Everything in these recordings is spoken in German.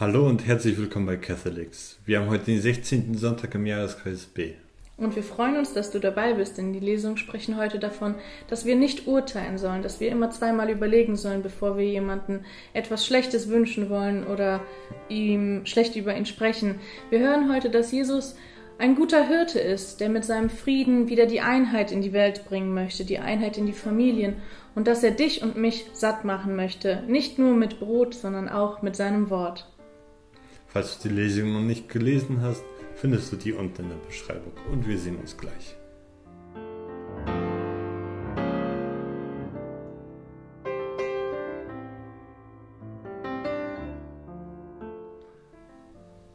Hallo und herzlich willkommen bei Catholics. Wir haben heute den 16. Sonntag im Jahreskreis B. Und wir freuen uns, dass du dabei bist, denn die Lesungen sprechen heute davon, dass wir nicht urteilen sollen, dass wir immer zweimal überlegen sollen, bevor wir jemanden etwas Schlechtes wünschen wollen oder ihm schlecht über ihn sprechen. Wir hören heute, dass Jesus ein guter Hirte ist, der mit seinem Frieden wieder die Einheit in die Welt bringen möchte, die Einheit in die Familien und dass er dich und mich satt machen möchte, nicht nur mit Brot, sondern auch mit seinem Wort. Falls du die Lesung noch nicht gelesen hast, findest du die unten in der Beschreibung und wir sehen uns gleich.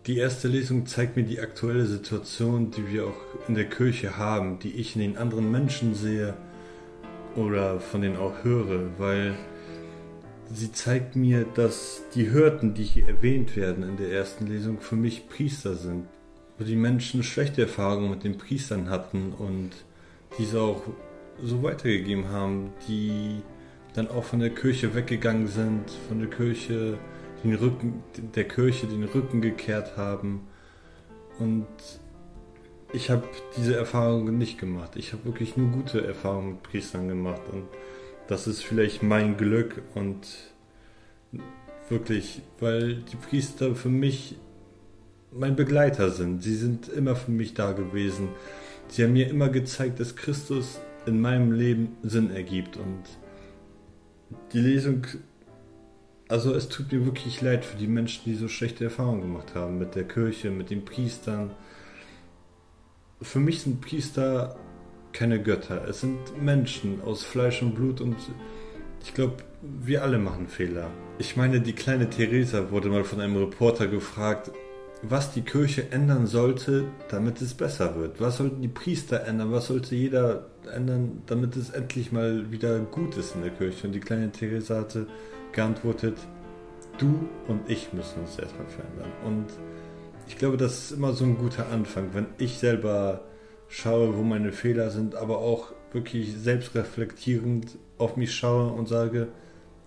Die erste Lesung zeigt mir die aktuelle Situation, die wir auch in der Kirche haben, die ich in den anderen Menschen sehe oder von denen auch höre, weil sie zeigt mir, dass die Hirten, die hier erwähnt werden in der ersten Lesung, für mich Priester sind. Wo die Menschen schlechte Erfahrungen mit den Priestern hatten und diese auch so weitergegeben haben, die dann auch von der Kirche weggegangen sind, von der Kirche den Rücken, der Kirche den Rücken gekehrt haben. Und ich habe diese Erfahrungen nicht gemacht. Ich habe wirklich nur gute Erfahrungen mit Priestern gemacht. Und das ist vielleicht mein Glück und wirklich, weil die Priester für mich mein Begleiter sind. Sie sind immer für mich da gewesen. Sie haben mir immer gezeigt, dass Christus in meinem Leben Sinn ergibt. Und die Lesung also es tut mir wirklich leid für die Menschen, die so schlechte Erfahrungen gemacht haben mit der Kirche, mit den Priestern. Für mich sind Priester keine Götter. Es sind Menschen aus Fleisch und Blut und ich glaube, wir alle machen Fehler. Ich meine, die kleine Theresa wurde mal von einem Reporter gefragt, was die Kirche ändern sollte, damit es besser wird. Was sollten die Priester ändern? Was sollte jeder ändern, damit es endlich mal wieder gut ist in der Kirche? Und die kleine Theresa hatte geantwortet, du und ich müssen uns erstmal verändern. Und ich glaube, das ist immer so ein guter Anfang, wenn ich selber schaue, wo meine Fehler sind, aber auch wirklich selbstreflektierend auf mich schaue und sage,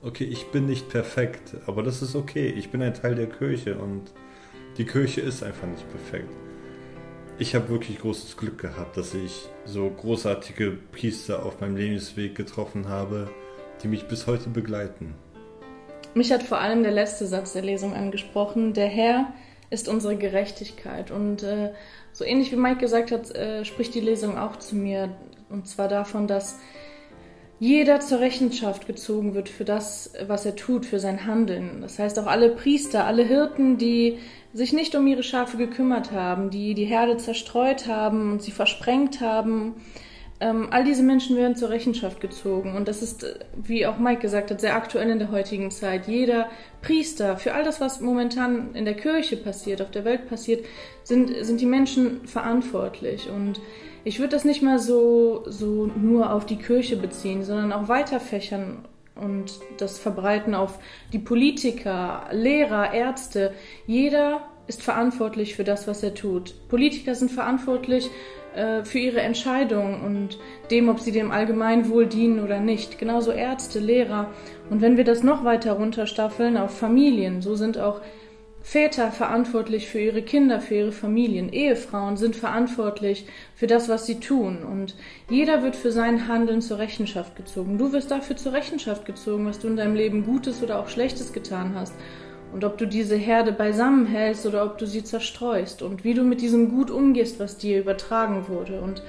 okay, ich bin nicht perfekt, aber das ist okay. Ich bin ein Teil der Kirche und die Kirche ist einfach nicht perfekt. Ich habe wirklich großes Glück gehabt, dass ich so großartige Priester auf meinem Lebensweg getroffen habe, die mich bis heute begleiten. Mich hat vor allem der letzte Satz der Lesung angesprochen. Der Herr ist unsere Gerechtigkeit. Und äh, so ähnlich wie Mike gesagt hat, äh, spricht die Lesung auch zu mir. Und zwar davon, dass jeder zur Rechenschaft gezogen wird für das, was er tut, für sein Handeln. Das heißt auch alle Priester, alle Hirten, die sich nicht um ihre Schafe gekümmert haben, die die Herde zerstreut haben und sie versprengt haben ähm, all diese Menschen werden zur Rechenschaft gezogen. Und das ist, äh, wie auch Mike gesagt hat, sehr aktuell in der heutigen Zeit. Jeder Priester, für all das, was momentan in der Kirche passiert, auf der Welt passiert, sind, sind die Menschen verantwortlich. Und ich würde das nicht mal so, so nur auf die Kirche beziehen, sondern auch weiterfächern und das verbreiten auf die Politiker, Lehrer, Ärzte. Jeder ist verantwortlich für das, was er tut. Politiker sind verantwortlich äh, für ihre Entscheidungen und dem, ob sie dem Allgemeinwohl dienen oder nicht. Genauso Ärzte, Lehrer. Und wenn wir das noch weiter runterstaffeln auf Familien, so sind auch Väter verantwortlich für ihre Kinder, für ihre Familien. Ehefrauen sind verantwortlich für das, was sie tun. Und jeder wird für sein Handeln zur Rechenschaft gezogen. Du wirst dafür zur Rechenschaft gezogen, was du in deinem Leben Gutes oder auch Schlechtes getan hast und ob du diese Herde beisammen hältst oder ob du sie zerstreust und wie du mit diesem Gut umgehst, was dir übertragen wurde. Und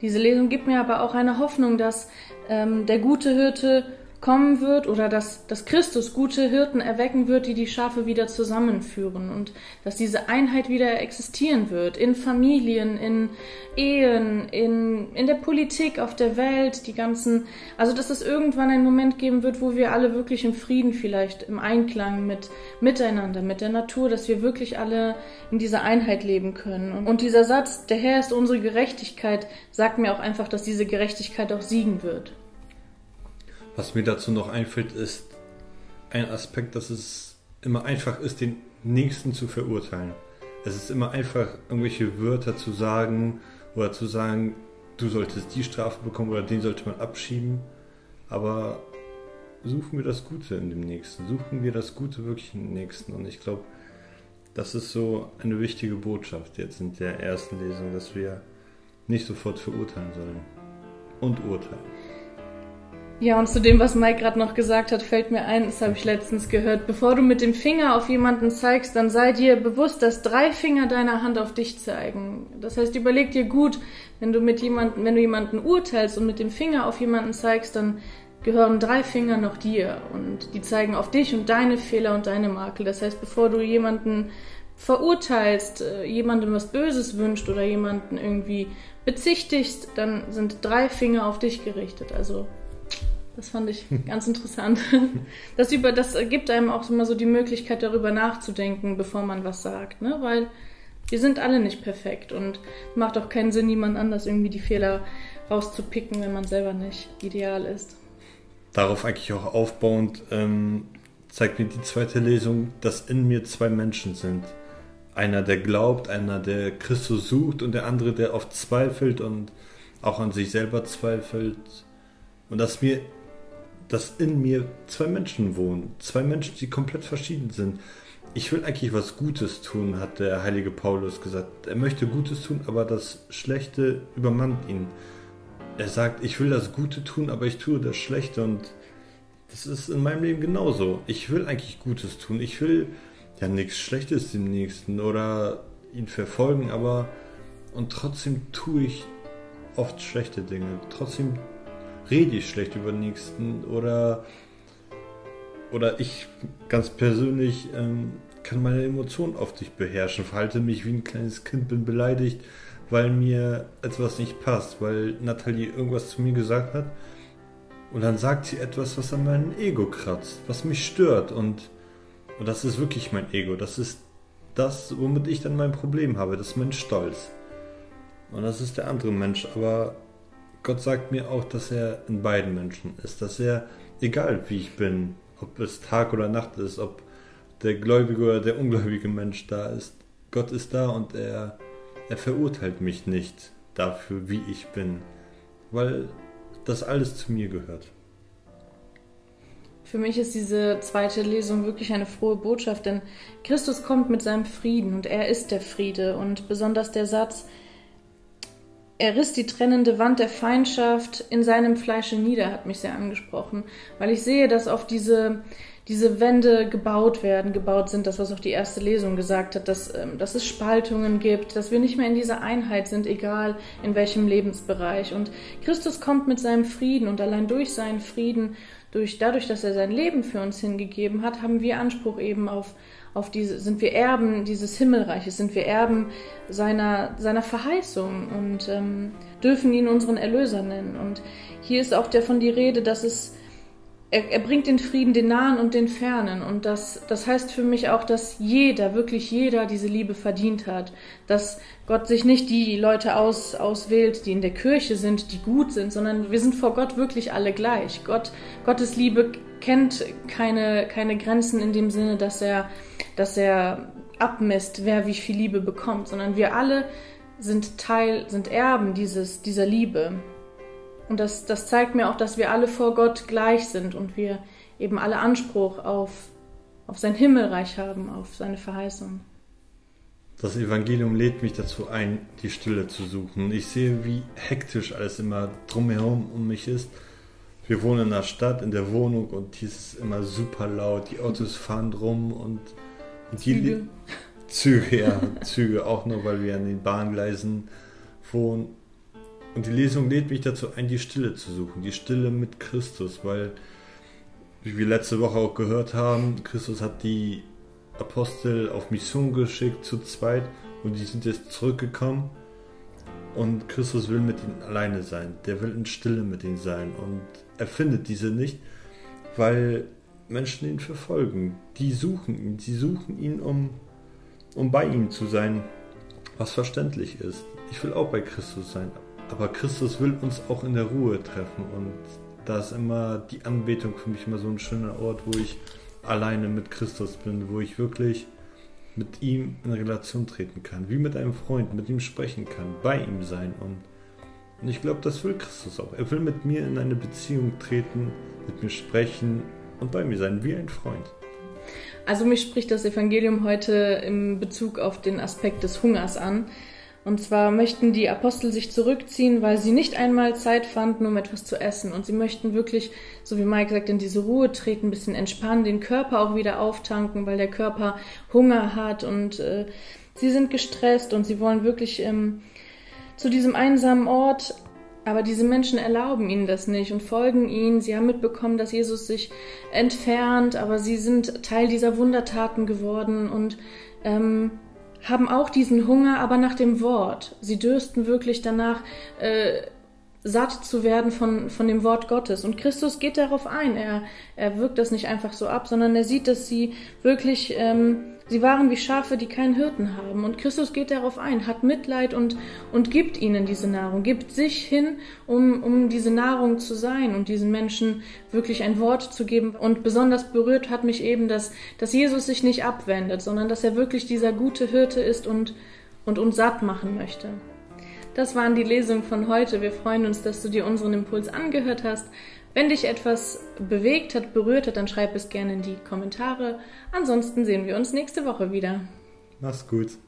diese Lesung gibt mir aber auch eine Hoffnung, dass ähm, der gute Hirte kommen wird oder dass, dass Christus gute Hirten erwecken wird, die die Schafe wieder zusammenführen und dass diese Einheit wieder existieren wird in Familien, in Ehen, in, in der Politik, auf der Welt, die ganzen, also dass es irgendwann einen Moment geben wird, wo wir alle wirklich im Frieden vielleicht, im Einklang mit miteinander, mit der Natur, dass wir wirklich alle in dieser Einheit leben können. Und dieser Satz, der Herr ist unsere Gerechtigkeit, sagt mir auch einfach, dass diese Gerechtigkeit auch siegen wird. Was mir dazu noch einfällt, ist ein Aspekt, dass es immer einfach ist, den Nächsten zu verurteilen. Es ist immer einfach, irgendwelche Wörter zu sagen oder zu sagen, du solltest die Strafe bekommen oder den sollte man abschieben. Aber suchen wir das Gute in dem Nächsten, suchen wir das Gute wirklich im Nächsten. Und ich glaube, das ist so eine wichtige Botschaft jetzt in der ersten Lesung, dass wir nicht sofort verurteilen sollen und urteilen. Ja, und zu dem, was Mike gerade noch gesagt hat, fällt mir ein, das habe ich letztens gehört. Bevor du mit dem Finger auf jemanden zeigst, dann sei dir bewusst, dass drei Finger deiner Hand auf dich zeigen. Das heißt, überleg dir gut, wenn du mit jemanden, wenn du jemanden urteilst und mit dem Finger auf jemanden zeigst, dann gehören drei Finger noch dir und die zeigen auf dich und deine Fehler und deine Makel. Das heißt, bevor du jemanden verurteilst, äh, jemandem was Böses wünscht oder jemanden irgendwie bezichtigst, dann sind drei Finger auf dich gerichtet. Also das fand ich ganz interessant. Das, über, das gibt einem auch immer so die Möglichkeit, darüber nachzudenken, bevor man was sagt. Ne? Weil wir sind alle nicht perfekt und macht auch keinen Sinn, jemand anders irgendwie die Fehler rauszupicken, wenn man selber nicht ideal ist. Darauf eigentlich auch aufbauend ähm, zeigt mir die zweite Lesung, dass in mir zwei Menschen sind. Einer, der glaubt, einer, der Christus sucht und der andere, der oft zweifelt und auch an sich selber zweifelt. Und dass mir dass in mir zwei Menschen wohnen. Zwei Menschen, die komplett verschieden sind. Ich will eigentlich was Gutes tun, hat der heilige Paulus gesagt. Er möchte Gutes tun, aber das Schlechte übermannt ihn. Er sagt, ich will das Gute tun, aber ich tue das Schlechte und das ist in meinem Leben genauso. Ich will eigentlich Gutes tun. Ich will ja nichts Schlechtes dem Nächsten oder ihn verfolgen, aber und trotzdem tue ich oft schlechte Dinge. Trotzdem rede ich schlecht über den Nächsten oder, oder ich ganz persönlich ähm, kann meine Emotionen auf dich beherrschen, verhalte mich wie ein kleines Kind, bin beleidigt, weil mir etwas nicht passt, weil Nathalie irgendwas zu mir gesagt hat und dann sagt sie etwas, was an meinem Ego kratzt, was mich stört und, und das ist wirklich mein Ego, das ist das, womit ich dann mein Problem habe, das ist mein Stolz. Und das ist der andere Mensch, aber Gott sagt mir auch, dass er in beiden Menschen ist, dass er, egal wie ich bin, ob es Tag oder Nacht ist, ob der gläubige oder der ungläubige Mensch da ist, Gott ist da und er, er verurteilt mich nicht dafür, wie ich bin, weil das alles zu mir gehört. Für mich ist diese zweite Lesung wirklich eine frohe Botschaft, denn Christus kommt mit seinem Frieden und er ist der Friede und besonders der Satz, er riss die trennende Wand der Feindschaft in seinem Fleische nieder, hat mich sehr angesprochen, weil ich sehe, dass auf diese, diese Wände gebaut werden, gebaut sind, das, was auch die erste Lesung gesagt hat, dass, ähm, dass es Spaltungen gibt, dass wir nicht mehr in dieser Einheit sind, egal in welchem Lebensbereich. Und Christus kommt mit seinem Frieden und allein durch seinen Frieden, durch, dadurch, dass er sein Leben für uns hingegeben hat, haben wir Anspruch eben auf, auf diese, sind wir Erben dieses Himmelreiches, sind wir Erben seiner, seiner Verheißung und ähm, dürfen ihn unseren Erlöser nennen. Und hier ist auch davon die Rede, dass es, er, er bringt den Frieden den Nahen und den Fernen. Und das, das heißt für mich auch, dass jeder, wirklich jeder diese Liebe verdient hat. Dass Gott sich nicht die Leute aus, auswählt, die in der Kirche sind, die gut sind, sondern wir sind vor Gott wirklich alle gleich. Gott, Gottes Liebe kennt keine, keine Grenzen in dem Sinne, dass er, dass er abmisst, wer wie viel Liebe bekommt, sondern wir alle sind Teil, sind Erben dieses, dieser Liebe. Und das, das zeigt mir auch, dass wir alle vor Gott gleich sind und wir eben alle Anspruch auf, auf sein Himmelreich haben, auf seine Verheißung. Das Evangelium lädt mich dazu ein, die Stille zu suchen. Ich sehe, wie hektisch alles immer drumherum um mich ist wir wohnen in der Stadt, in der Wohnung und hier ist es immer super laut. Die Autos fahren drum und, Züge. Die Züge, ja, Züge auch nur, weil wir an den Bahngleisen wohnen. Und die Lesung lädt mich dazu ein, die Stille zu suchen, die Stille mit Christus, weil, wie wir letzte Woche auch gehört haben, Christus hat die Apostel auf Mission geschickt zu zweit und die sind jetzt zurückgekommen und Christus will mit ihnen alleine sein. Der will in Stille mit ihnen sein und er findet diese nicht, weil Menschen ihn verfolgen. Die suchen ihn. Sie suchen ihn, um, um bei ihm zu sein, was verständlich ist. Ich will auch bei Christus sein. Aber Christus will uns auch in der Ruhe treffen. Und da ist immer die Anbetung für mich immer so ein schöner Ort, wo ich alleine mit Christus bin, wo ich wirklich mit ihm in Relation treten kann, wie mit einem Freund, mit ihm sprechen kann, bei ihm sein und und ich glaube, das will Christus auch. Er will mit mir in eine Beziehung treten, mit mir sprechen, und bei mir sein wie ein Freund. Also mich spricht das Evangelium heute im Bezug auf den Aspekt des Hungers an. Und zwar möchten die Apostel sich zurückziehen, weil sie nicht einmal Zeit fanden, um etwas zu essen. Und sie möchten wirklich, so wie Mike sagt, in diese Ruhe treten, ein bisschen entspannen, den Körper auch wieder auftanken, weil der Körper Hunger hat und äh, sie sind gestresst und sie wollen wirklich ähm, zu diesem einsamen Ort. Aber diese Menschen erlauben ihnen das nicht und folgen ihnen. Sie haben mitbekommen, dass Jesus sich entfernt, aber sie sind Teil dieser Wundertaten geworden und ähm, haben auch diesen Hunger, aber nach dem Wort. Sie dürsten wirklich danach, äh, satt zu werden von, von dem Wort Gottes. Und Christus geht darauf ein. Er, er wirkt das nicht einfach so ab, sondern er sieht, dass sie wirklich, ähm, sie waren wie Schafe, die keinen Hirten haben. Und Christus geht darauf ein, hat Mitleid und, und gibt ihnen diese Nahrung, gibt sich hin, um, um diese Nahrung zu sein und diesen Menschen wirklich ein Wort zu geben. Und besonders berührt hat mich eben, dass, dass Jesus sich nicht abwendet, sondern dass er wirklich dieser gute Hirte ist und, und uns satt machen möchte. Das waren die Lesungen von heute. Wir freuen uns, dass du dir unseren Impuls angehört hast. Wenn dich etwas bewegt hat, berührt hat, dann schreib es gerne in die Kommentare. Ansonsten sehen wir uns nächste Woche wieder. Mach's gut.